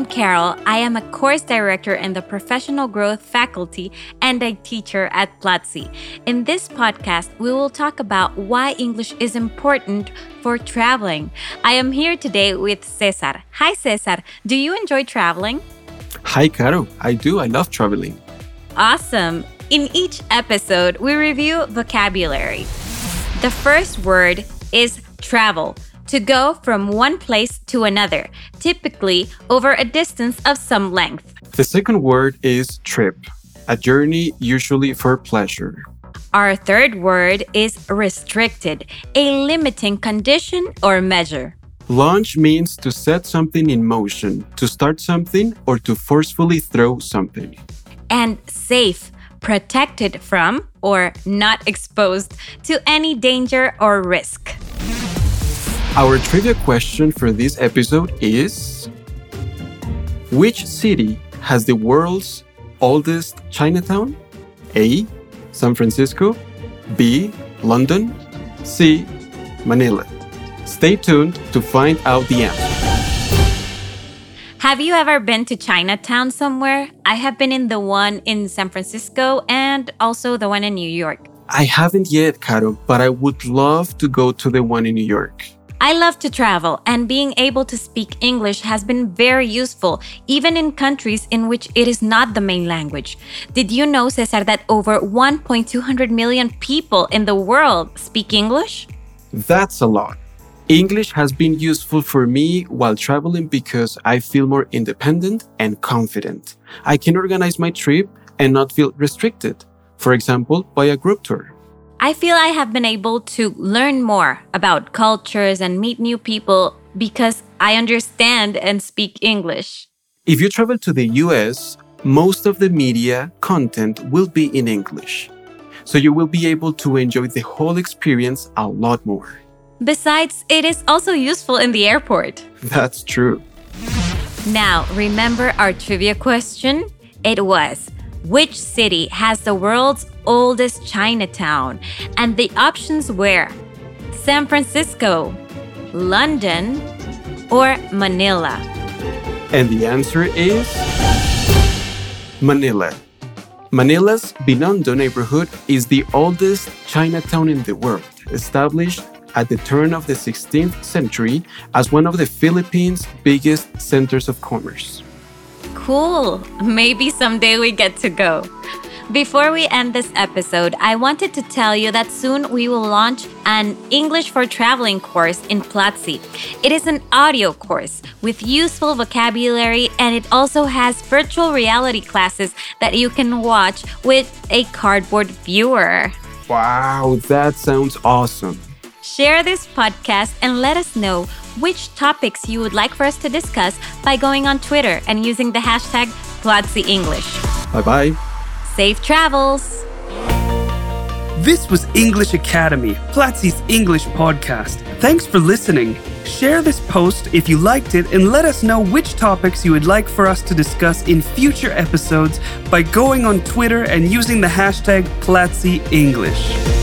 Am Carol. I am a course director in the professional growth faculty and a teacher at Platzi. In this podcast, we will talk about why English is important for traveling. I am here today with Cesar. Hi, Cesar. Do you enjoy traveling? Hi, Caro. I do. I love traveling. Awesome. In each episode, we review vocabulary. The first word is travel to go from one place to another, typically over a distance of some length. The second word is trip, a journey usually for pleasure. Our third word is restricted, a limiting condition or measure. Launch means to set something in motion, to start something, or to forcefully throw something. And safe, protected from or not exposed to any danger or risk. Our trivia question for this episode is Which city has the world's oldest Chinatown? A. San Francisco, B. London, C. Manila. Stay tuned to find out the answer. Have you ever been to Chinatown somewhere? I have been in the one in San Francisco and also the one in New York. I haven't yet, Caro, but I would love to go to the one in New York. I love to travel, and being able to speak English has been very useful, even in countries in which it is not the main language. Did you know, Cesar, that over 1.200 million people in the world speak English? That's a lot. English has been useful for me while traveling because I feel more independent and confident. I can organize my trip and not feel restricted, for example, by a group tour. I feel I have been able to learn more about cultures and meet new people because I understand and speak English. If you travel to the US, most of the media content will be in English. So you will be able to enjoy the whole experience a lot more. Besides, it is also useful in the airport. That's true. Now, remember our trivia question? It was which city has the world's oldest Chinatown? And the options were San Francisco, London, or Manila. And the answer is Manila. Manila's Binondo neighborhood is the oldest Chinatown in the world, established at the turn of the 16th century as one of the Philippines' biggest centers of commerce. Cool. Maybe someday we get to go. Before we end this episode, I wanted to tell you that soon we will launch an English for Traveling course in Platzi. It is an audio course with useful vocabulary and it also has virtual reality classes that you can watch with a cardboard viewer. Wow, that sounds awesome. Share this podcast and let us know which topics you would like for us to discuss by going on Twitter and using the hashtag Platzi English. Bye bye. Safe travels! This was English Academy, Platzi's English podcast. Thanks for listening. Share this post if you liked it and let us know which topics you would like for us to discuss in future episodes by going on Twitter and using the hashtag Platzi English.